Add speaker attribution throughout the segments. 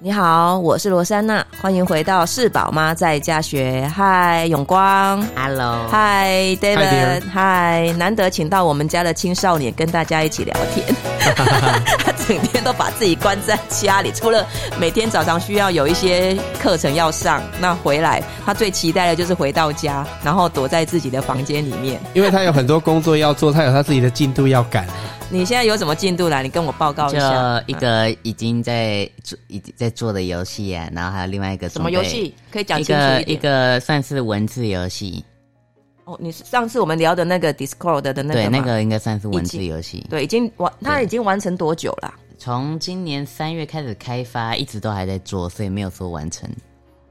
Speaker 1: 你好，我是罗珊娜，欢迎回到是宝妈在家学。嗨，永光
Speaker 2: ，Hello，
Speaker 1: 嗨，David，嗨，难得请到我们家的青少年跟大家一起聊天。他 整天都把自己关在家里，除了每天早上需要有一些课程要上，那回来他最期待的就是回到家，然后躲在自己的房间里面，
Speaker 3: 因为他有很多工作要做，他有他自己的进度要赶。
Speaker 1: 你现在有什么进度啦？你跟我报告一下。
Speaker 2: 就一个已经在做，已经在做的游戏啊，然后还有另外一个
Speaker 1: 什么游戏？可以讲清楚一点。
Speaker 2: 一个一个算是文字游戏。
Speaker 1: 哦，你上次我们聊的那个 Discord 的那个？
Speaker 2: 对，那个应该算是文字游戏。
Speaker 1: 对，已经完，它已经完成多久了？
Speaker 2: 从今年三月开始开发，一直都还在做，所以没有说完成。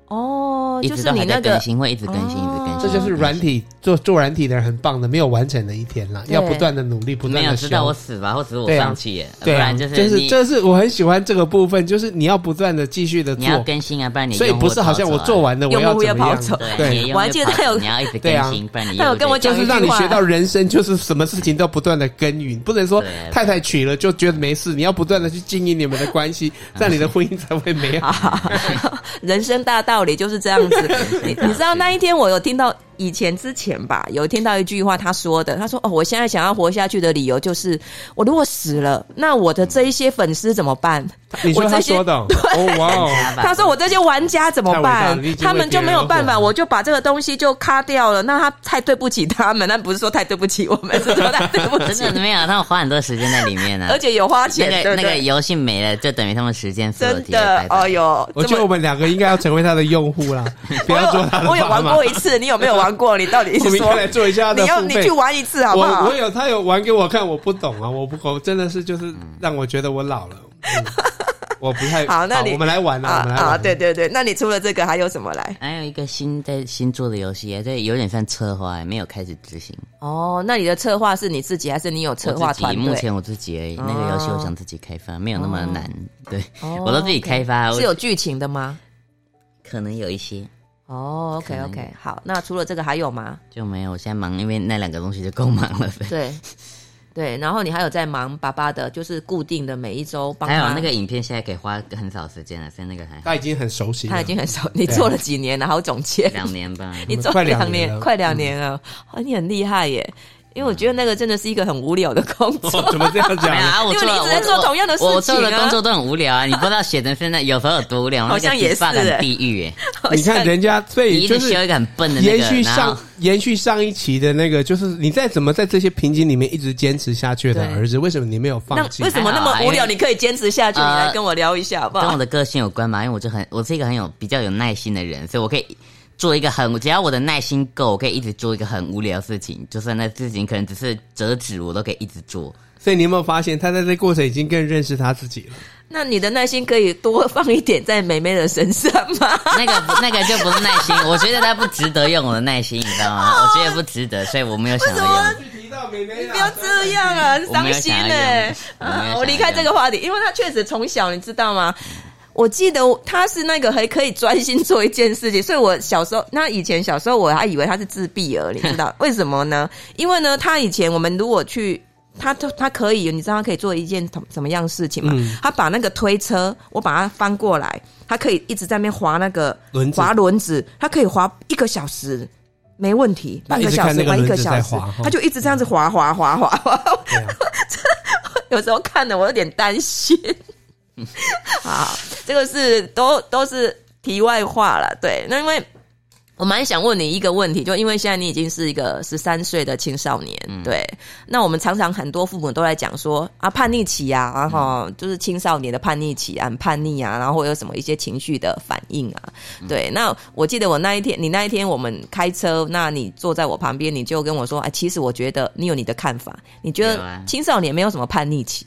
Speaker 1: 哦，就是你那个
Speaker 2: 更新会一直更新，一直更新。
Speaker 3: 这就是软体做做软体的人很棒的，没有完成的一天啦，要不断的努力，不断的。
Speaker 2: 没有知道我死吧，或者是我放弃耶？
Speaker 3: 对啊，就是就是这是我很喜欢这个部分，就是你要不断的继续的做，
Speaker 2: 你要更新啊，不然你
Speaker 3: 所以不是好像我做完了，我要怎么样？
Speaker 1: 对，我还记得他有
Speaker 2: 你要一直更新，不然你
Speaker 1: 他有跟我讲，
Speaker 3: 就是让你学到人生，就是什么事情都不断的耕耘，不能说太太娶了就觉得没事，你要不断的去经营你们的关系，这样你的婚姻才会美好。
Speaker 1: 人生大道理就是这样子。你你知道那一天我有听到。以前之前吧，有听到一句话，他说的，他说：“哦，我现在想要活下去的理由就是，我如果死了，那我的这一些粉丝怎么办？
Speaker 3: 你说他说的，
Speaker 1: 对，
Speaker 3: 哦哇哦，
Speaker 1: 他说我这些玩家怎么办？他们就没有办法，我就把这个东西就卡掉了。那他太对不起他们，那不是说太对不起我们，是说太对不起。
Speaker 2: 真的没有，他们花很多时间在里面呢，
Speaker 1: 而且有花钱。
Speaker 2: 那个那个游戏没了，就等于他们时间真
Speaker 1: 的。哦哟，
Speaker 3: 我觉得我们两个应该要成为他的用户啦，不要做他的。
Speaker 1: 我有玩过一次，你有没有玩过？你到底？
Speaker 3: 我们应该来做一下的。
Speaker 1: 你要你去玩一次好不好？
Speaker 3: 我我有他有玩给我看，我不懂啊，我不我，真的是就是让我觉得我老了，嗯、我不太
Speaker 1: 好。那你
Speaker 3: 我们来玩啊，
Speaker 1: 啊，对对对，那你除了这个还有什么来？
Speaker 2: 还有一个新在新做的游戏，这有点像策划，没有开始执行。
Speaker 1: 哦，那你的策划是你自己还是你有策划团队？
Speaker 2: 目前我自己而已。那个游戏我想自己开发，没有那么难。对，我都自己开发。
Speaker 1: 是有剧情的吗？
Speaker 2: 可能有一些。
Speaker 1: 哦、oh，OK OK，好，那除了这个还有吗？
Speaker 2: 就没有，我现在忙，因为那两个东西就够忙了。
Speaker 1: 对，对，然后你还有在忙爸爸的，就是固定的每一周帮他。
Speaker 2: 还有那个影片，现在可以花很少时间了，现在那个还
Speaker 3: 他已经很熟悉了，
Speaker 1: 他已经很熟。你做了几年了？好总结，
Speaker 2: 两年吧。
Speaker 1: 你做了两年，快两年了，嗯、你很厉害耶。因为我觉得那个真的是一个很无聊的工作，
Speaker 3: 怎么这样讲
Speaker 2: 啊？
Speaker 1: 因为你一直在做同样的事情，
Speaker 2: 我做的工作都很无聊啊！你不知道写的现在有时候有多无聊，
Speaker 1: 好像也是很
Speaker 2: 地狱哎！
Speaker 3: 你看人家，所以就是
Speaker 2: 修一个很笨的
Speaker 3: 延续上延续上一期的那个，就是你再怎么在这些瓶颈里面一直坚持下去的儿子，为什么你没有放弃？
Speaker 1: 为什么那么无聊你可以坚持下去？你来跟我聊一下好不好？
Speaker 2: 跟我的个性有关嘛？因为我就很，我是一个很有比较有耐心的人，所以我可以。做一个很，只要我的耐心够，我可以一直做一个很无聊的事情，就算那事情可能只是折纸，我都可以一直做。
Speaker 3: 所以你有没有发现，他在这过程已经更认识他自己了？
Speaker 1: 那你的耐心可以多放一点在妹妹的身上吗？
Speaker 2: 那个那个就不是耐心，我觉得他不值得用我的耐心，你知道吗？我觉得不值得，所以我没有想要用。
Speaker 1: 提到妹妹，你不要这样啊，很伤心呢、欸。我离开这个话题，因为他确实从小，你知道吗？我记得他是那个还可以专心做一件事情，所以我小时候，那以前小时候我还以为他是自闭儿，你知道为什么呢？因为呢，他以前我们如果去，他他他可以，你知道他可以做一件什么样事情吗？嗯、他把那个推车，我把它翻过来，他可以一直在那边滑那个轮滑轮子，他可以滑一个小时没问题，半个小时滑一个小时，他就一直这样子滑滑滑滑滑，有时候看的我有点担心。好，这个是都都是题外话了。对，那因为我蛮想问你一个问题，就因为现在你已经是一个十三岁的青少年，嗯、对。那我们常常很多父母都在讲说啊，叛逆期啊，然后就是青少年的叛逆期啊，很叛逆啊，然后有什么一些情绪的反应啊。对，那我记得我那一天，你那一天我们开车，那你坐在我旁边，你就跟我说，哎，其实我觉得你有你的看法，你觉得青少年没有什么叛逆期。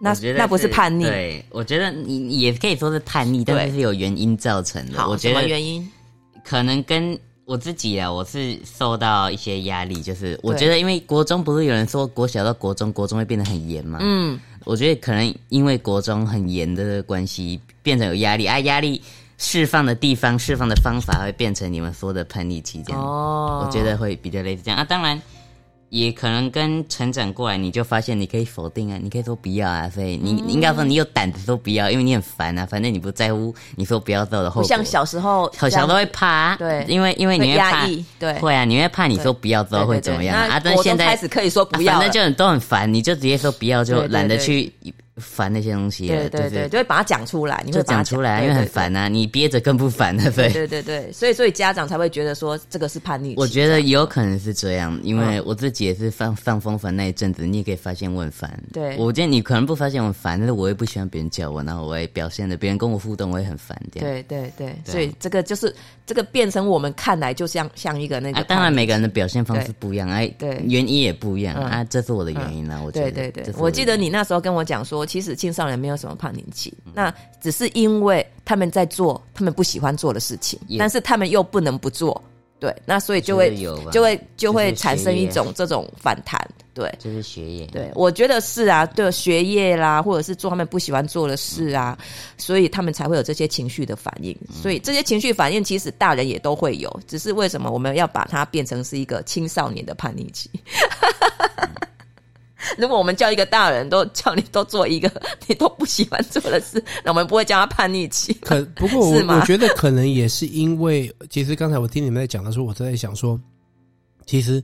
Speaker 1: 那那不是叛逆，
Speaker 2: 对，我觉得你也可以说是叛逆，但是是有原因造成的。我觉得
Speaker 1: 原因？
Speaker 2: 可能跟我自己啊，我是受到一些压力，就是我觉得，因为国中不是有人说国小到国中，国中会变得很严嘛？嗯，我觉得可能因为国中很严的关系，变成有压力啊，压力释放的地方、释放的方法会变成你们说的叛逆期这样。哦，我觉得会比较类似这样啊。当然，也可能跟成长过来，你就发现你可以否定啊，你可以说不要啊，所以你你应该说你有胆子说不要，因为你很烦啊，反正你不在乎你说不要做的后果。
Speaker 1: 像小时候，
Speaker 2: 小时候都会怕，
Speaker 1: 对，
Speaker 2: 因为因为你会怕，
Speaker 1: 会对，
Speaker 2: 会啊，你会怕你说不要之后会怎么样啊？但是现在
Speaker 1: 开始可以说不要，
Speaker 2: 反正就很都很烦，你就直接说不要，就懒得去。烦那些东西，
Speaker 1: 对对对，就会把它讲出来，你会
Speaker 2: 讲出来，因为很烦啊，你憋着更不烦了，对
Speaker 1: 对对对，所以所以家长才会觉得说这个是叛逆。
Speaker 2: 我觉得有可能是这样，因为我自己也是放放风烦那一阵子，你也可以发现我很烦。
Speaker 1: 对，
Speaker 2: 我觉得你可能不发现我很烦，但是我也不喜欢别人叫我，然后我也表现的别人跟我互动，我也很烦。
Speaker 1: 这样对对对，所以这个就是这个变成我们看来就像像一个那个。
Speaker 2: 当然每个人的表现方式不一样，哎，对，原因也不一样啊，这是我的原因呢。我觉得
Speaker 1: 对对对，我记得你那时候跟我讲说，其实青少年没有什么叛逆期，那只是因为他们在做他们不喜欢做的事情，但是他们又不能不做，对，那所以就会就会就会产生一种这种反弹，对，
Speaker 2: 就是学业，
Speaker 1: 对，我觉得是啊，对，学业啦，或者是做他们不喜欢做的事啊，所以他们才会有这些情绪的反应，所以这些情绪反应其实大人也都会有，只是为什么我们要把它变成是一个青少年的叛逆期？如果我们叫一个大人都叫你都做一个你都不喜欢做的事，那我们不会叫他叛逆期。
Speaker 3: 可不过我吗我觉得可能也是因为，其实刚才我听你们在讲的时候，我在想说，其实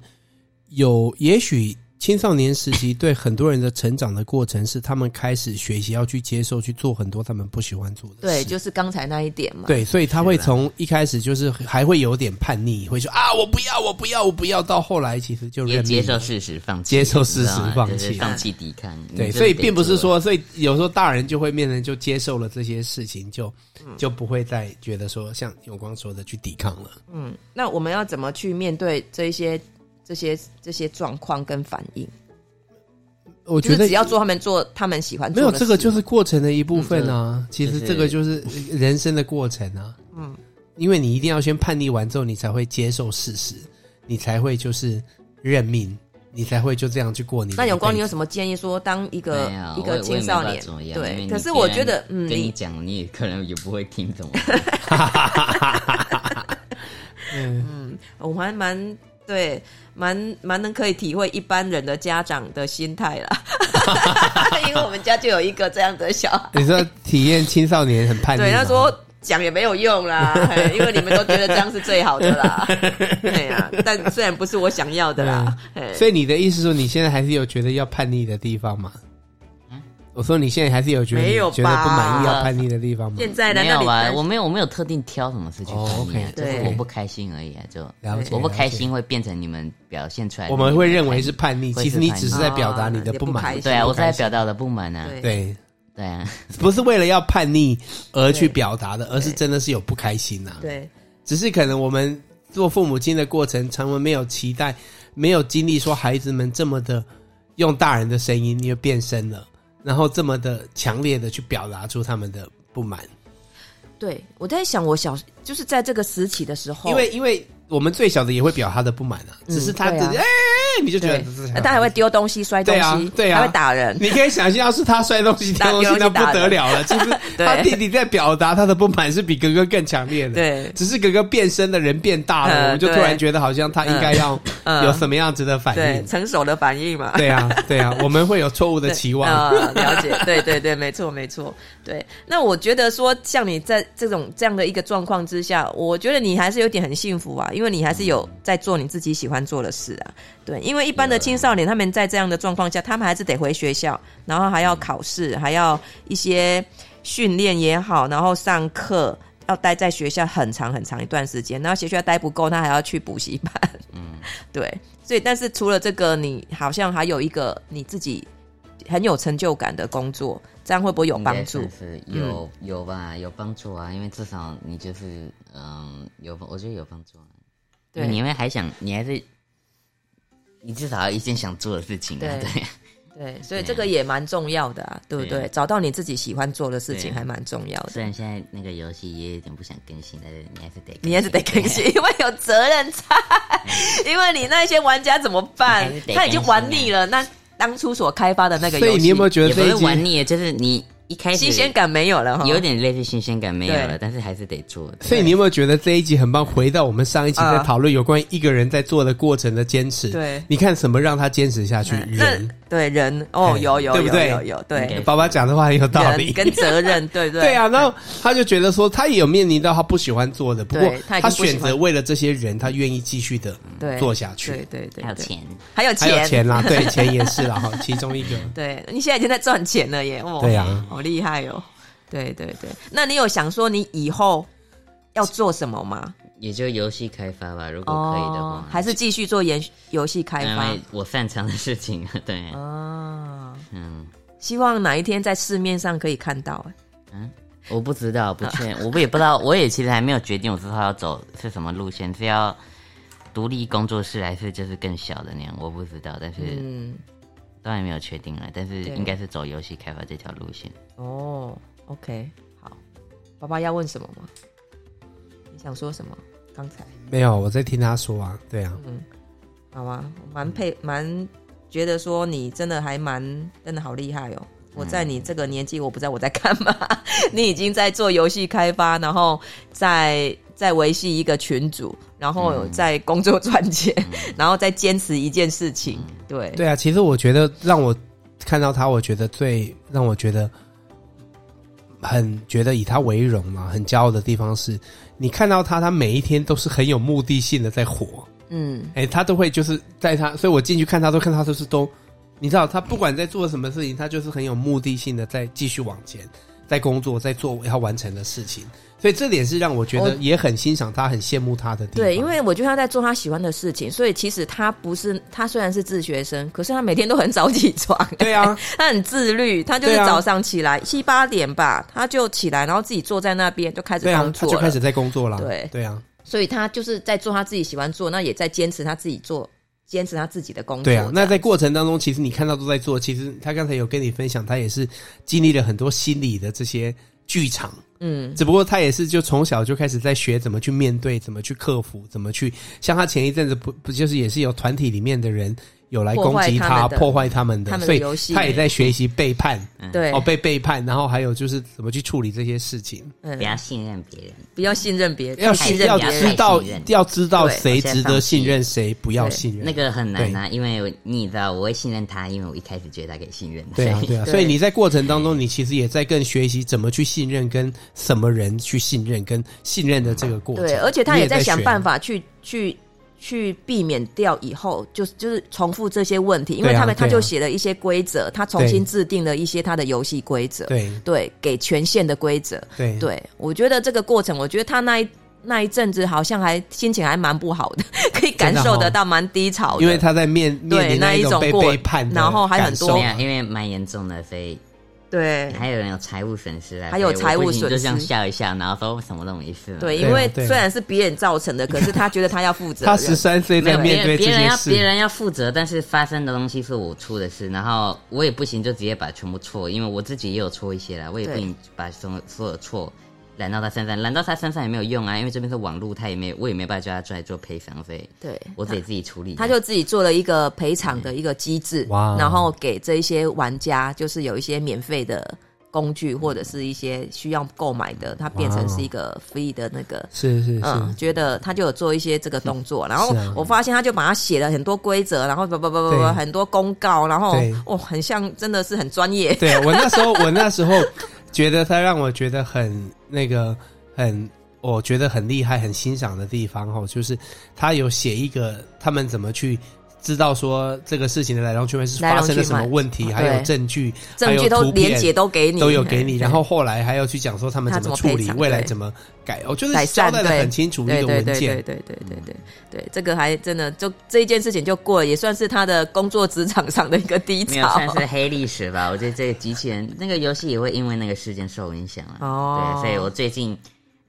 Speaker 3: 有也许。青少年时期对很多人的成长的过程是，他们开始学习要去接受去做很多他们不喜欢做的事。
Speaker 1: 对，就是刚才那一点嘛。
Speaker 3: 对，所以他会从一开始就是还会有点叛逆，会说啊，我不要，我不要，我不要。到后来其实就认
Speaker 2: 接受事实，放弃，
Speaker 3: 接受事实，放弃，
Speaker 2: 放弃抵抗。
Speaker 3: 对，所以并不是说，所以有时候大人就会面临就接受了这些事情，就就不会再觉得说像永光说的去抵抗了。
Speaker 1: 嗯，那我们要怎么去面对这一些？这些这些状况跟反应，
Speaker 3: 我觉得
Speaker 1: 只要做他们做他们喜欢做的，
Speaker 3: 没有这个就是过程的一部分啊。嗯、其实这个就是人生的过程啊。嗯，因为你一定要先叛逆完之后，你才会接受事实，你才会就是认命，你才会就这样去过你。
Speaker 1: 那永光，你有什么建议？说当一个一个青少年，对，可是我觉得，嗯，
Speaker 2: 跟你讲，你也可能也不会听懂。
Speaker 1: 嗯 嗯，我还蛮。对，蛮蛮能可以体会一般人的家长的心态啦，因为我们家就有一个这样的小孩。
Speaker 3: 你说体验青少年很叛逆？
Speaker 1: 对，他说讲也没有用啦，因为你们都觉得这样是最好的啦。对呀、啊，但虽然不是我想要的啦。
Speaker 3: 所以你的意思说，你现在还是有觉得要叛逆的地方吗？我说你现在还是有觉得没有觉得不满意要叛逆的地方吗？
Speaker 1: 现在
Speaker 2: 没有啊，我没有我没有特定挑什么事情叛逆，就是我不开心而已啊，就我不开心会变成你们表现出来。
Speaker 3: 我们会认为是叛逆，其实你只是在表达你的不满。
Speaker 2: 对啊，我在表达我的不满啊。
Speaker 3: 对
Speaker 2: 对啊，
Speaker 3: 不是为了要叛逆而去表达的，而是真的是有不开心呐。
Speaker 1: 对，
Speaker 3: 只是可能我们做父母亲的过程，常常没有期待，没有经历说孩子们这么的用大人的声音，因为变声了。然后这么的强烈的去表达出他们的不满，
Speaker 1: 对，我在想，我小就是在这个时期的时候，
Speaker 3: 因为因为我们最小的也会表他的不满啊，只是他自己哎。你就觉得
Speaker 1: 他还会丢东西、摔东西，对啊，还会打人。
Speaker 3: 你可以想象，要是他摔东西、丢东西，那不得了了。其实他弟弟在表达他的不满，是比哥哥更强烈的。对，只是哥哥变身的人变大了，我们就突然觉得好像他应该要有什么样子的反应，
Speaker 1: 成熟的反应嘛。
Speaker 3: 对啊，对啊，我们会有错误的期望。
Speaker 1: 了解，对对对，没错没错。对，那我觉得说，像你在这种这样的一个状况之下，我觉得你还是有点很幸福啊，因为你还是有在做你自己喜欢做的事啊。对，因为一般的青少年，他们在这样的状况下，他们还是得回学校，然后还要考试，还要一些训练也好，然后上课要待在学校很长很长一段时间，然后学校待不够，他还要去补习班。嗯，对，所以但是除了这个，你好像还有一个你自己很有成就感的工作，这样会不会有帮助？
Speaker 2: 是有有吧，有帮助啊，因为至少你就是嗯有，我觉得有帮助啊。对，你因为还想，你还是。你至少要一件想做的事情，对对
Speaker 1: 对，所以这个也蛮重要的啊，对不对？找到你自己喜欢做的事情还蛮重要的。虽
Speaker 2: 然现在那个游戏也有点不想更新，但是你还是得，
Speaker 1: 你还是得更新，因为有责任在。因为你那些玩家怎么办？他已经玩腻了，那当初所开发的那个游戏，
Speaker 3: 所以你有没有觉得这一
Speaker 2: 玩腻？就是你一开始
Speaker 1: 新鲜感没有了，
Speaker 2: 有点类似新鲜感没有了，但是还是得做。
Speaker 3: 所以你有没有觉得这一集很棒？回到我们上一集在讨论有关于一个人在做的过程的坚持。
Speaker 1: 对，
Speaker 3: 你看什么让他坚持下去？人，
Speaker 1: 对人哦，有有
Speaker 3: 对不对？
Speaker 1: 有有对。
Speaker 3: 爸爸讲的话很有道理，
Speaker 1: 跟责任 对对。
Speaker 3: 对啊，然后他就觉得说，他也有面临到他不喜欢做的，不过他选择为了这些人，他愿意继续的做下去。
Speaker 1: 对对对，
Speaker 2: 还有钱，
Speaker 1: 还有钱，
Speaker 3: 还有钱啦，对，钱也是啦哈，其中一个。
Speaker 1: 对，你现在已经在赚钱了耶，哦，
Speaker 3: 对啊，
Speaker 1: 好厉害哦。对对对，那你有想说你以后要做什么吗？
Speaker 2: 也就游戏开发吧，如果可以的话，哦、
Speaker 1: 还是继续做游游戏开发。
Speaker 2: 因为我擅长的事情，对。
Speaker 1: 哦，嗯，希望哪一天在市面上可以看到。
Speaker 2: 嗯，我不知道，不确，我也不知道，我也其实还没有决定，我之后要走是什么路线，是要独立工作室，还是就是更小的那样，我不知道。但是，嗯，当然没有确定了，但是应该是走游戏开发这条路线。
Speaker 1: 哦。OK，好，爸爸要问什么吗？你想说什么？刚才
Speaker 3: 没有，我在听他说啊。对啊，
Speaker 1: 嗯，好啊，蛮配，蛮觉得说你真的还蛮真的好厉害哦。我在你这个年纪，我不知道我在干嘛。你已经在做游戏开发，然后在在维系一个群组，然后在工作赚钱，嗯、然后再坚持一件事情。对
Speaker 3: 对啊，其实我觉得让我看到他，我觉得最让我觉得。很觉得以他为荣嘛，很骄傲的地方是，你看到他，他每一天都是很有目的性的在活，嗯，哎、欸，他都会就是在他，所以我进去看他，都看他都是都，你知道，他不管在做什么事情，他就是很有目的性的在继续往前，在工作，在做要完成的事情。所以这点是让我觉得也很欣赏他，很羡慕他的地方。
Speaker 1: 对，因为我觉得他在做他喜欢的事情，所以其实他不是他虽然是自学生，可是他每天都很早起床。
Speaker 3: 对啊，
Speaker 1: 他很自律，他就是早上起来七八点吧，他就起来，然后自己坐在那边就开始工作，他
Speaker 3: 就开始在工作了。
Speaker 1: 对
Speaker 3: 对啊，
Speaker 1: 所以他就是在做他自己喜欢做，那也在坚持他自己做，坚持他自己的工作。
Speaker 3: 对啊，那在过程当中，其实你看到都在做，其实他刚才有跟你分享，他也是经历了很多心理的这些剧场。嗯，只不过他也是就从小就开始在学怎么去面对，怎么去克服，怎么去像他前一阵子不不就是也是有团体里面的人有来攻击他，破坏他们的，
Speaker 1: 他们
Speaker 3: 的，所以他也在学习背叛，
Speaker 1: 对。
Speaker 3: 哦被背叛，然后还有就是怎么去处理这些事情，
Speaker 2: 不要信任别人，
Speaker 1: 不要信任别人，
Speaker 3: 要信任要知道要知道谁值得信任，谁不要信任，
Speaker 2: 那个很难啊，因为你知道我会信任他，因为我一开始觉得他可以信任，
Speaker 3: 对啊对啊，所以你在过程当中，你其实也在更学习怎么去信任跟。什么人去信任跟信任的这个过程？
Speaker 1: 对，而且他也在想办法去去去避免掉以后就就是重复这些问题，因为他们他就写了一些规则，他重新制定了一些他的游戏规则，
Speaker 3: 对
Speaker 1: 对，给权限的规则，
Speaker 3: 对
Speaker 1: 对，我觉得这个过程，我觉得他那一那一阵子好像还心情还蛮不好的，可以感受得到蛮低潮的，
Speaker 3: 因为他在面面临那一种被背叛，
Speaker 1: 然后还很多，
Speaker 2: 因为蛮严重的，所以。
Speaker 1: 对，
Speaker 2: 还有人有财务损失啊，
Speaker 1: 还有财务损失，
Speaker 2: 就这样笑一笑，然后说什么都没事。
Speaker 1: 对，因为虽然是别人造成的，可是他觉得他要负责。
Speaker 3: 他十三岁在面对这些事，别人
Speaker 2: 要别人要负责，但是发生的东西是我出的事，然后我也不行，就直接把全部错，因为我自己也有错一些啦，我也不行把所有所有的错。揽到他身上，揽到他身上也没有用啊，因为这边是网络，他也没有，我也没办法叫他出来做赔偿费。对，我得自己处理。他就自己做了一个赔偿的一个机制，哇，然后给这一些玩家，就是有一些免费的工具或者是一些需要购买的，它变成是一个 free 的那个。是是是，嗯，觉得他就有做一些这个动作，然后我发现他就把它写了很多规则，然后不不不不不很多公告，然后哦，很像真的是很专业。对，我那时候，我那时候。觉得他让我觉得很那个很，我觉得很厉害、很欣赏的地方哦，就是他有写一个他们怎么去。知道说这个事情的来龙去脉是发生了什么问题，还有证据，证据都连接都给你，都有给你，然后后来还要去讲说他们怎么处理，未来怎么改，我就是交代的很清楚一个文件，对对对对对对对，这个还真的就这一件事情就过，也算是他的工作职场上的一个低潮，算是黑历史吧。我觉得这个机器人那个游戏也会因为那个事件受影响了，哦，对，所以我最近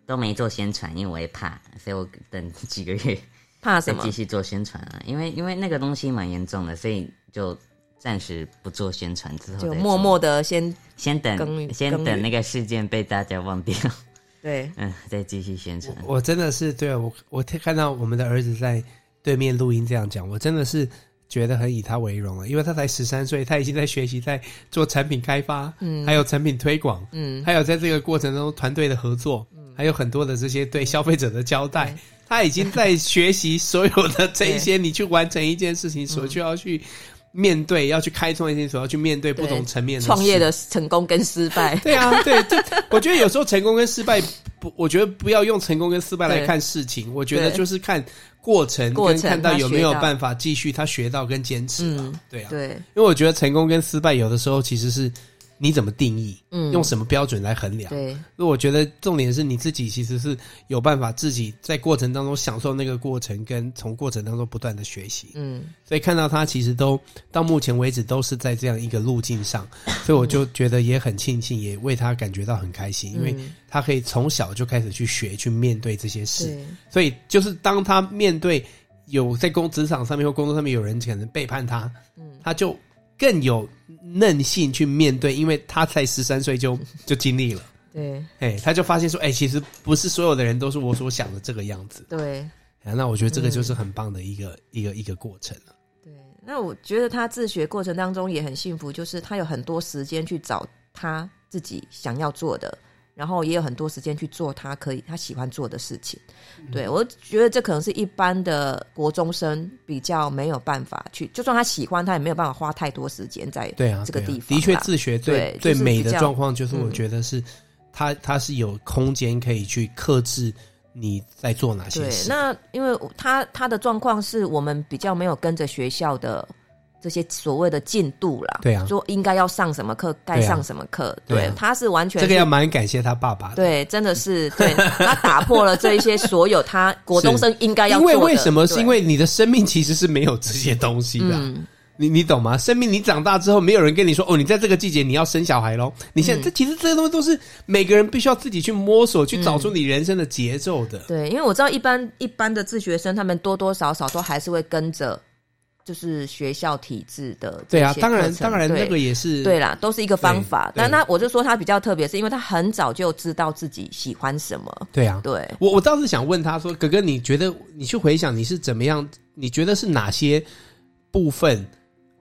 Speaker 2: 都没做宣传，因为我也怕，所以我等几个月。怕什么？继续做宣传啊，因为因为那个东西蛮严重的，所以就暂时不做宣传，之后就默默的先先等，先等那个事件被大家忘掉。对，嗯，再继续宣传。我真的是对我我看到我们的儿子在对面录音这样讲，我真的是
Speaker 3: 觉得很以他为荣了，因为他才十三岁，他已经在学习，在做产品开发，嗯，还有产品推广，嗯，还有在这个过程中团队的合作，嗯，还有很多的这些对消费者的交代，嗯，他已经在学习所有的这一些，你去完成一件事情所需要去面对，要去开创一件所要去面对不同层面的
Speaker 1: 创业的成功跟失败。
Speaker 3: 对啊，对，就我觉得有时候成功跟失败不，我觉得不要用成功跟失败来看事情，我觉得就是看。过程跟看到有没有办法继续他学到跟坚持，嗯，对啊，对，因为我觉得成功跟失败有的时候其实是你怎么定义，嗯，用什么标准来衡量，对，那我觉得重点是你自己其实是有办法自己在过程当中享受那个过程，跟从过程当中不断的学习，嗯，所以看到他其实都到目前为止都是在这样一个路径上，所以我就觉得也很庆幸，也为他感觉到很开心，因为。他可以从小就开始去学，去面对这些事，所以就是当他面对有在工职场上面或工作上面有人可能背叛他，嗯，他就更有韧性去面对，因为他才十三岁就 就经历了，对，哎，他就发现说，哎，其实不是所有的人都是我所想的这个样子，对，那我觉得这个就是很棒的一个、嗯、一个一个过程了。
Speaker 1: 对，那我觉得他自学过程当中也很幸福，就是他有很多时间去找他自己想要做的。然后也有很多时间去做他可以他喜欢做的事情，嗯、对，我觉得这可能是一般的国中生比较没有办法去，就算他喜欢，他也没有办法花太多时间在对啊这个地方。
Speaker 3: 的确，自学最最美的状况就是，我觉得是他他是有空间可以去克制你在做哪些事。
Speaker 1: 对，那因为他他的状况是我们比较没有跟着学校的。这些所谓的进度啦，
Speaker 3: 对啊，
Speaker 1: 说应该要上什么课，该上什么课，对，对啊，他是完全是
Speaker 3: 这个要蛮感谢他爸爸的，
Speaker 1: 对，真的是对他打破了这一些所有他 国中生应该要做的。
Speaker 3: 因为为什么？是因为你的生命其实是没有这些东西的，嗯，你你懂吗？生命你长大之后，没有人跟你说哦，你在这个季节你要生小孩喽。你现在这，嗯，其实这些东西都是每个人必须要自己去摸索，去找出你人生的节奏的。
Speaker 1: 嗯，对，因为我知道一般一般的自学生，他们多多少少都还是会跟着。就是学校体制的，
Speaker 3: 对啊，当然，当然，那个也是
Speaker 1: 对啦，都是一个方法。但那我就说他比较特别，是因为他很早就知道自己喜欢什么。
Speaker 3: 对啊，
Speaker 1: 对，
Speaker 3: 我我倒是想问他说，哥哥，你觉得你去回想你是怎么样？你觉得是哪些部分，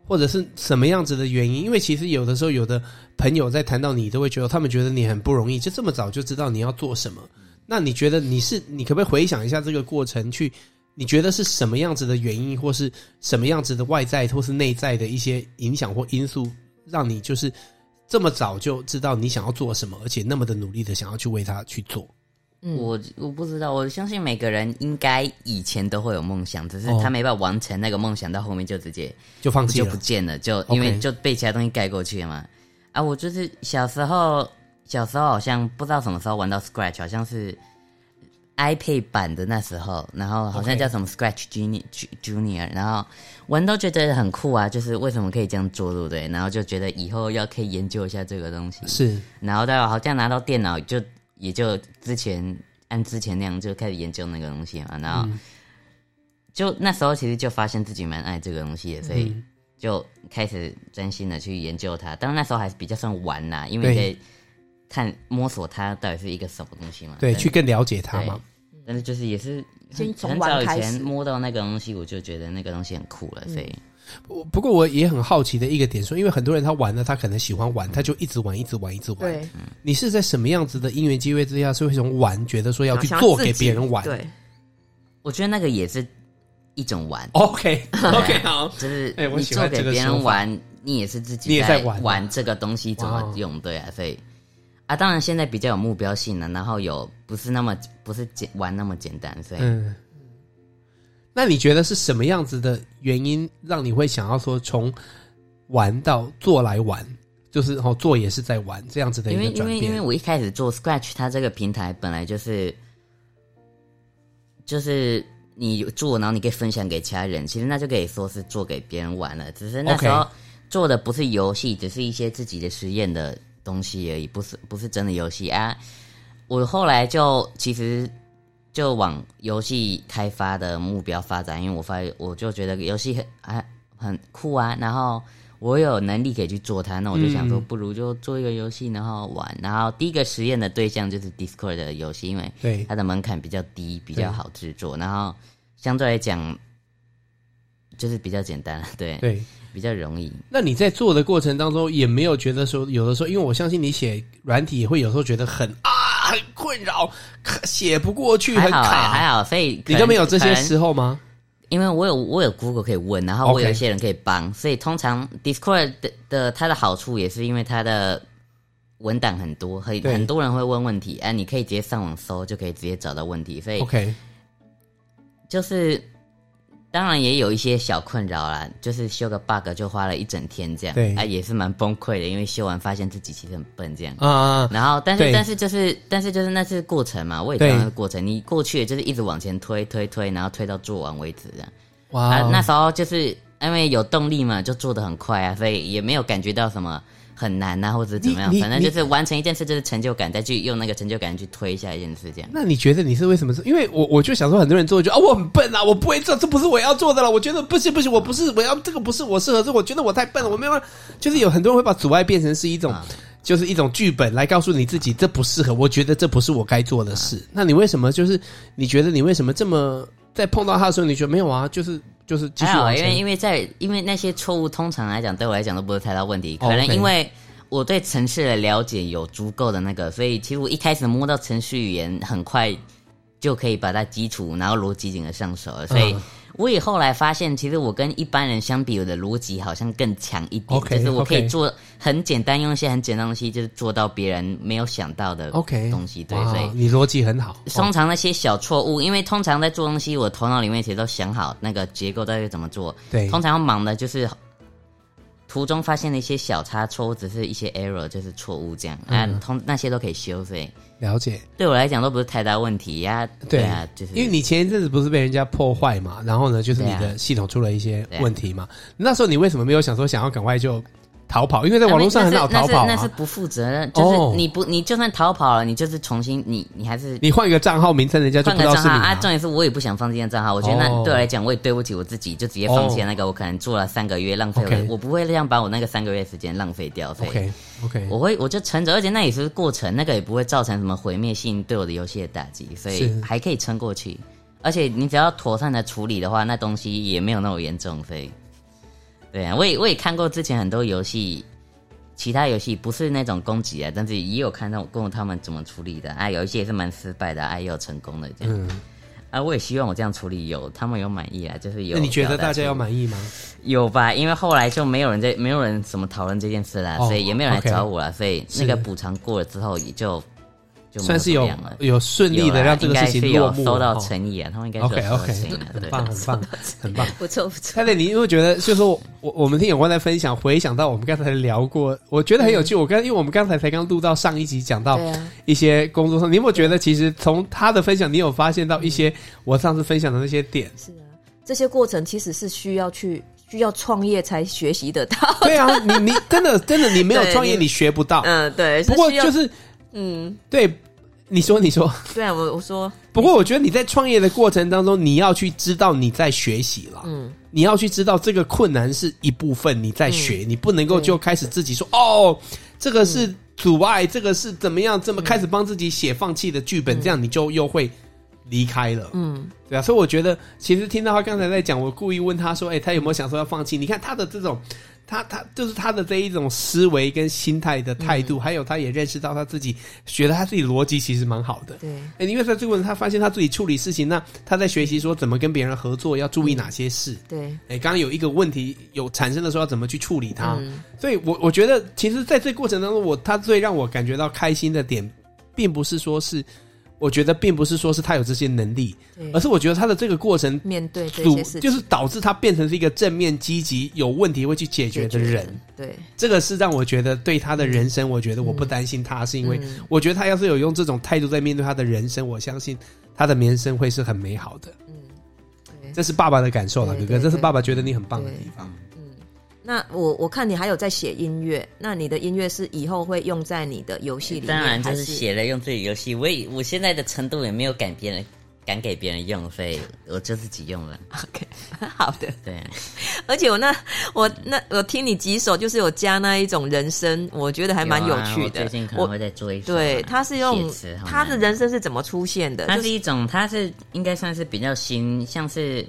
Speaker 3: 或者是什么样子的原因？因为其实有的时候，有的朋友在谈到你，都会觉得他们觉得你很不容易，就这么早就知道你要做什么。那你觉得你是你可不可以回想一下这个过程去？你觉得是什么样子的原因，或是什么样子的外在或是内在的一些影响或因素，让你就是这么早就知道你想要做什么，而且那么的努力的想要去为他去做？
Speaker 2: 嗯，我我不知道，我相信每个人应该以前都会有梦想，只是他没办法完成那个梦想，到后面就直接
Speaker 3: 就放弃了，
Speaker 2: 就不见了，就因为就被其他东西盖过去了嘛。啊，我就是小时候，小时候好像不知道什么时候玩到 Scratch，好像是。iPad 版的那时候，然后好像叫什么 Scratch Junior Junior，然后玩都觉得很酷啊，就是为什么可以这样做，对不对？然后就觉得以后要可以研究一下这个东西。
Speaker 3: 是，
Speaker 2: 然后到好像拿到电脑，就也就之前按之前那样就开始研究那个东西嘛。然后就那时候其实就发现自己蛮爱这个东西的，所以就开始专心的去研究它。当然那时候还是比较算玩呐，因为在。看摸索它到底是一个什么东西嘛？
Speaker 3: 对，去更了解它嘛。
Speaker 2: 但是就是也是很早以前摸到那个东西，我就觉得那个东西很酷了。所以，
Speaker 3: 不不过我也很好奇的一个点说，因为很多人他玩了，他可能喜欢玩，他就一直玩，一直玩，一直玩。对，你是在什么样子的因缘机会之下，是会从玩觉得说要去做给别人玩？
Speaker 2: 对，我觉得那个也是一种玩。
Speaker 3: OK，OK，好，
Speaker 2: 就是你做给别人玩，你也是自己也在玩这个东西怎么用？对啊，所以。啊，当然现在比较有目标性了，然后有不是那么不是简玩那么简单，所以。嗯。
Speaker 3: 那你觉得是什么样子的原因让你会想要说从玩到做来玩，就是哦做也是在玩这样子的一个转变？
Speaker 2: 因为因为因为我一开始做 Scratch，它这个平台本来就是就是你做，然后你可以分享给其他人，其实那就可以说是做给别人玩了，只是那时候做的不是游戏，只是一些自己的实验的。东西而已，不是不是真的游戏啊！我后来就其实就往游戏开发的目标发展，因为我发现我就觉得游戏很啊很酷啊，然后我有能力可以去做它，那我就想说，不如就做一个游戏，然后玩。然后第一个实验的对象就是 Discord 的游戏，因为对它的门槛比较低，比较好制作，然后相对来讲就是比较简单，对
Speaker 3: 对，
Speaker 2: 比较容易。
Speaker 3: 那你在做的过程当中，也没有觉得说，有的时候，因为我相信你写软体也会有时候觉得很啊，很困扰，写不过去，很卡，
Speaker 2: 还好，还好，所以
Speaker 3: 你都没有这些时候吗？
Speaker 2: 因为我有我有 Google 可以问，然后我有一些人可以帮.所以通常 Discord 的的它的好处也是因为它的文档很多，很很多人会问问题，哎、啊，你可以直接上网搜就可以直接找到问题，所以
Speaker 3: OK，
Speaker 2: 就是。当然也有一些小困扰啦，就是修个 bug 就花了一整天这样，
Speaker 3: 对，
Speaker 2: 啊也是蛮崩溃的，因为修完发现自己其实很笨这样，
Speaker 3: 啊，啊，
Speaker 2: 然后但是但是就是但是就是那是过程嘛，我也知道那个过程，你过去就是一直往前推推推，然后推到做完为止这样，
Speaker 3: 哇、
Speaker 2: 啊，那时候就是因为有动力嘛，就做的很快啊，所以也没有感觉到什么。很难呐、啊，或者怎么样，反正就是完成一件事就是成就感，再去用那个成就感去推下一件事，这样。
Speaker 3: 那你觉得你是为什么？因为我我就想说，很多人做就啊，我很笨啊，我不会做，这不是我要做的了。我觉得不行不行，我不是我要这个不是我适合这，我觉得我太笨了，我没有办法。就是有很多人会把阻碍变成是一种，啊、就是一种剧本来告诉你自己这不适合。我觉得这不是我该做的事。啊、那你为什么就是你觉得你为什么这么在碰到他的时候，你觉得没有啊？就是就是继续
Speaker 2: 还好，因为因为在因为那些错误通常来讲对我来讲都不是太大问题，可能因为。我对程式的了解有足够的那个，所以其实我一开始摸到程序语言，很快就可以把它基础，然后逻辑整个上手了。所以我也后来发现，其实我跟一般人相比，我的逻辑好像更强一点。
Speaker 3: Okay,
Speaker 2: 就是我可以做很简单，用一些很简单的东西，就是做到别人没有想到的东西。对，所以
Speaker 3: 你逻辑很好。
Speaker 2: 通常那些小错误，因为通常在做东西，我头脑里面其实都想好那个结构到底怎么做。
Speaker 3: 对，
Speaker 2: 通常要忙的就是。途中发现了一些小差错误，只是一些 error，就是错误这样，嗯、啊，通那些都可以修正。
Speaker 3: 了解，对
Speaker 2: 我来讲都不是太大问题呀。对啊，就是
Speaker 3: 因为你前一阵子不是被人家破坏嘛，然后呢，就是你的系统出了一些问题嘛。那时候你为什么没有想说想要赶快就？逃跑，因为在网络上很好逃跑，啊
Speaker 2: 那，那是不负责任。就是你不，你就算逃跑了，你就是重新，你你还是
Speaker 3: 你换一个账号名称，人家就不知道是你啊。
Speaker 2: 啊，重点是我也不想放这件账号，我觉得那对我来讲，我也对不起我自己，就直接放弃那个。我可能做了三个月，浪费了，okay. 我不会这样把我那个三个月时间浪费掉。
Speaker 3: OK OK，
Speaker 2: 我会我就撑着，而且那也是过程，那个也不会造成什么毁灭性对我的游戏的打击，所以还可以撑过去。而且你只要妥善的处理的话，那东西也没有那么严重。所以，对啊，我也我也看过之前很多游戏。其他游戏不是那种攻击啊，但是也有看到过他们怎么处理的啊，有一些也是蛮失败的啊，也有成功的这样。嗯，啊，我也希望我这样处理有他们有满意啊，就是有。那
Speaker 3: 你觉得大家有满意吗？
Speaker 2: 有吧，因为后来就没有人在，没有人怎么讨论这件事啦，哦，所以也没有人来找我了所以那个补偿过了之后也就。
Speaker 3: 算是有有顺利的让这个事情落幕，
Speaker 2: 收到诚意啊，他们应该
Speaker 3: OK OK，很 棒很棒很棒，
Speaker 1: 不错 不错。
Speaker 3: 太太，你有没有觉得，就是说我我我们听有关在分享，回想到我们刚才聊过，我觉得很有趣。我刚因为我们刚才才刚录到上一集，讲到一些工作上，你有没有觉得，其实从他的分享，你有发现到一些我上次分享的那些点？
Speaker 1: 是啊，这些过程其实是需要去需要创业才学习得到。
Speaker 3: 对啊，你你真的真的你没有创业，你学不到。
Speaker 1: 嗯，对。
Speaker 3: 不过就是嗯，对。你说，你说，
Speaker 1: 对啊，我我说，
Speaker 3: 不过我觉得你在创业的过程当中，你要去知道你在学习了，嗯，你要去知道这个困难是一部分，你在学，嗯、你不能够就开始自己说，哦，这个是阻碍，嗯、这个是怎么样，这么开始帮自己写放弃的剧本，嗯、这样你就又会离开了，嗯，对啊，所以我觉得，其实听到他刚才在讲，我故意问他说，哎，他有没有想说要放弃？你看他的这种。他他就是他的这一种思维跟心态的态度，嗯，还有他也认识到他自己觉得他自己逻辑其实蛮好的。
Speaker 1: 对，
Speaker 3: 哎，因为在这个过程他发现他自己处理事情，那他在学习说怎么跟别人合作，要注意哪些事。
Speaker 1: 对，
Speaker 3: 哎，刚刚有一个问题有产生的时候，要怎么去处理它？嗯，所以我我觉得，其实在这个过程当中，我他最让我感觉到开心的点，并不是说是。我觉得并不是说是他有这些能力，而是我觉得他的这个过程
Speaker 1: 面对这些事情，
Speaker 3: 就是导致他变成是一个正面积极、有问题会去解决的人。
Speaker 1: 对，
Speaker 3: 这个是让我觉得对他的人生，我觉得我不担心他，是因为我觉得他要是有用这种态度在面对他的人生，我相信他的人生会是很美好的。嗯，这是爸爸的感受了，哥哥，这是爸爸觉得你很棒的地方。
Speaker 1: 那我我看你还有在写音乐，那你的音乐是以后会用在你的游戏里面？
Speaker 2: 当然就是写了用自己游戏，我也我现在的程度也没有敢别人敢给别人用，所以我就自己用了。
Speaker 1: OK，好的，
Speaker 2: 对。
Speaker 1: 而且我那我那我听你几首，就是有加那一种人声，我觉得还蛮有趣的。
Speaker 2: 啊、最近可能会再做一首。
Speaker 1: 对，他是用他的人声是怎么出现的？
Speaker 2: 它是一种，它是应该算是比较新，像是。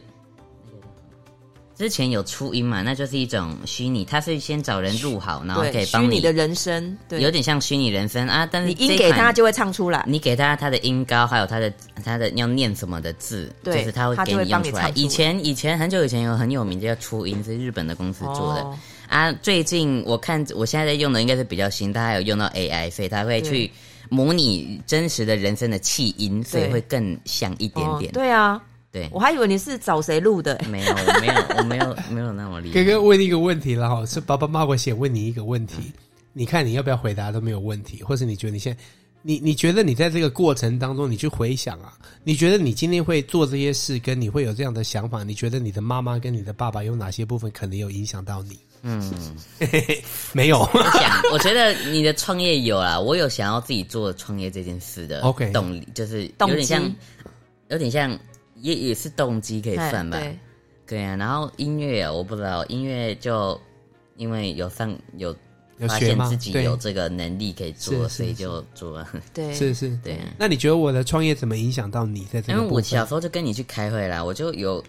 Speaker 2: 之前有初音嘛，那就是一种虚拟，它是先找人录好，然后可以帮你
Speaker 1: 虚拟的人声，对，
Speaker 2: 有点像虚拟人声啊。但是
Speaker 1: 你音给他就会唱出来，
Speaker 2: 你给他他的音高，还有他的他的要念什么的字，
Speaker 1: 对，
Speaker 2: 就是他会给你用出来。以前以前很久以前有很有名叫初音，是日本的公司做的、哦、啊。最近我看我现在在用的应该是比较新，它还有用到 AI，所以它会去模拟真实的人声的气音，所以会更像一点点。
Speaker 1: 哦、对啊。
Speaker 2: 对，
Speaker 1: 我还以为你是找谁录的？
Speaker 2: 没有，我没有，我没有，没有那么厉害。
Speaker 3: 哥哥问一个问题了哈，是爸爸妈妈先问你一个问题，你看你要不要回答都没有问题，或是你觉得你现在，你你觉得你在这个过程当中，你去回想啊，你觉得你今天会做这些事，跟你会有这样的想法，你觉得你的妈妈跟你的爸爸有哪些部分可能有影响到你？嗯，没有。
Speaker 2: 我想，我觉得你的创业有啦，我有想要自己做创业这件事的 OK 动力，就是有点像，有点像。也也是动机可以算吧，对，对啊。然后音乐我不知道，音乐就因为有上有发现自己有这个能力可以做，所以就做了。
Speaker 1: 对，
Speaker 3: 是是，
Speaker 2: 对啊。
Speaker 3: 那你觉得我的创业怎么影响到你在这？
Speaker 2: 因为我小时候就跟你去开会啦，我就有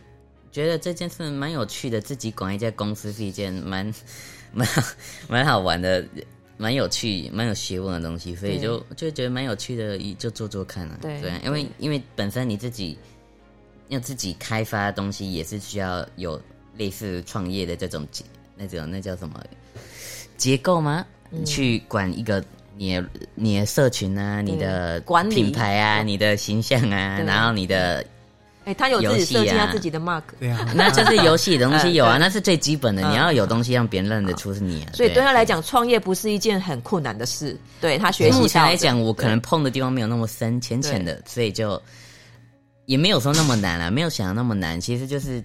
Speaker 2: 觉得这件事蛮有趣的，自己管一家公司是一件蛮 蛮蛮好玩的、蛮有趣、蛮有学问的东西，所以就就觉得蛮有趣的，就做做看了。对，对啊，因为因为本身你自己。要自己开发的东西也是需要有类似创业的这种结那种那叫什么结构吗？嗯、去管一个你的你的社群啊，你的管理品牌啊，你的形象啊，然后你的
Speaker 1: 哎、欸，他有自己设计他自己的 mark，
Speaker 3: 对啊，
Speaker 2: 那就是游戏的东西 有啊，那是最基本的，你要有东西让别人认得出是你啊。
Speaker 1: 所以对他来讲，创业不是一件很困难的事。对他学习
Speaker 2: 目前来讲，我可能碰的地方没有那么深，浅浅的，所以就。也没有说那么难啊，没有想的那么难，其实就是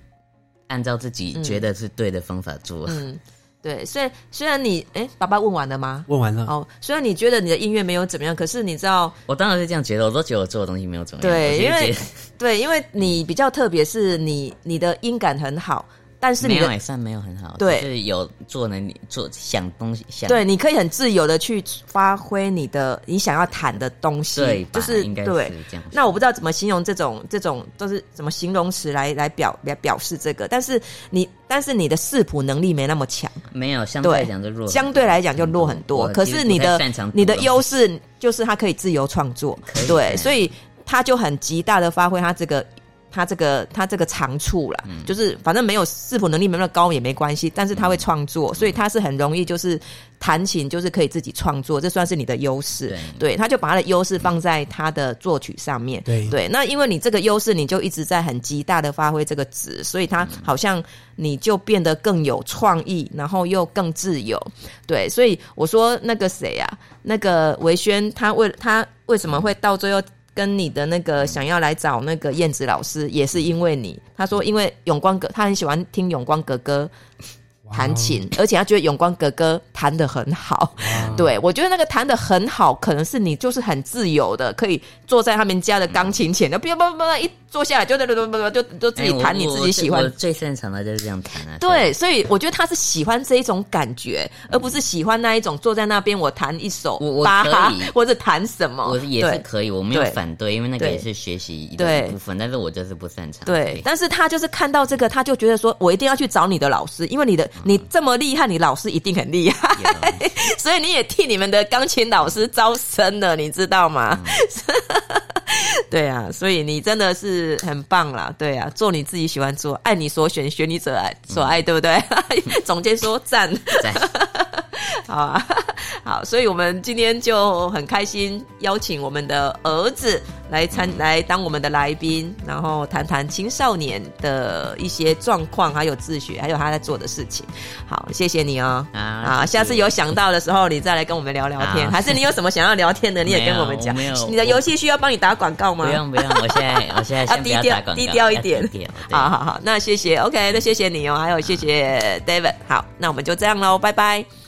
Speaker 2: 按照自己觉得是对的方法做。
Speaker 1: 嗯，嗯对。所以虽然你，哎，爸爸问完了吗？
Speaker 3: 问完了。
Speaker 1: 哦，虽然你觉得你的音乐没有怎么样，可是你知道，
Speaker 2: 我当然是这样觉得，我都觉得我做的东西没有怎么样。
Speaker 1: 对，因为对，因为你比较特别，是你你的音感很好。但是你的
Speaker 2: 没有算没有很好，
Speaker 1: 对，
Speaker 2: 是有做能力做想东西想，
Speaker 1: 对，你可以很自由的去发挥你的你想要谈的东西，
Speaker 2: 对，
Speaker 1: 就是
Speaker 2: 应该
Speaker 1: 是对这样。那我不知道怎么形容这种这种都是什么形容词来来表来表示这个，但是你但是你的视谱能力没那么强，
Speaker 2: 没有相对来讲就弱，
Speaker 1: 相对来讲就弱很多。可是你的你的优势就是它可以自由创作，对，所以他就很极大的发挥他这个。他这个他这个长处了，嗯、就是反正没有视谱能力没那么高也没关系，但是他会创作，嗯、所以他是很容易就是弹琴就是可以自己创作，这算是你的优势。对，对，他就把他的优势放在他的作曲上面。对对，那因为你这个优势，你就一直在很极大的发挥这个值，所以他好像你就变得更有创意，然后又更自由。对，所以我说那个谁啊，那个维轩，他为他为什么会到最后？跟你的那个想要来找那个燕子老师，也是因为你。他说，因为永光哥，他很喜欢听永光哥哥。弹琴，而且他觉得永光哥哥弹的很好。对，我觉得那个弹的很好，可能是你就是很自由的，可以坐在他们家的钢琴前，那不不不一坐下来就就就就就自己弹你自己喜欢。
Speaker 2: 最擅长的就是这样弹啊。
Speaker 1: 对，所以我觉得他是喜欢这一种感觉，而不是喜欢那一种坐在那边我弹一首巴哈或者弹什么。
Speaker 2: 我也是可以，我没有反对，因为那个也是学习一部分，但是我就是不擅长。
Speaker 1: 对，但是他就是看到这个，他就觉得说我一定要去找你的老师，因为你的。你这么厉害，你老师一定很厉害，所以你也替你们的钢琴老师招生了，你知道吗？对啊，所以你真的是很棒啦，对啊，做你自己喜欢做，爱你所选，选你所爱，所爱，对不对？总监说赞，好啊。好，所以我们今天就很开心，邀请我们的儿子来参来当我们的来宾，然后谈谈青少年的一些状况，还有自学，还有他在做的事情。好，谢谢你哦。啊，下次有想到的时候，你再来跟我们聊聊天。还是你有什么想要聊天的，你也跟我们讲。没有，你的游戏需要帮你打广告吗？
Speaker 2: 不用不用，我现在 我现在要低调
Speaker 1: 低调一点。好好好，那谢谢，OK，那谢谢你哦，还有谢谢 David。好，那我们就这样喽，拜拜。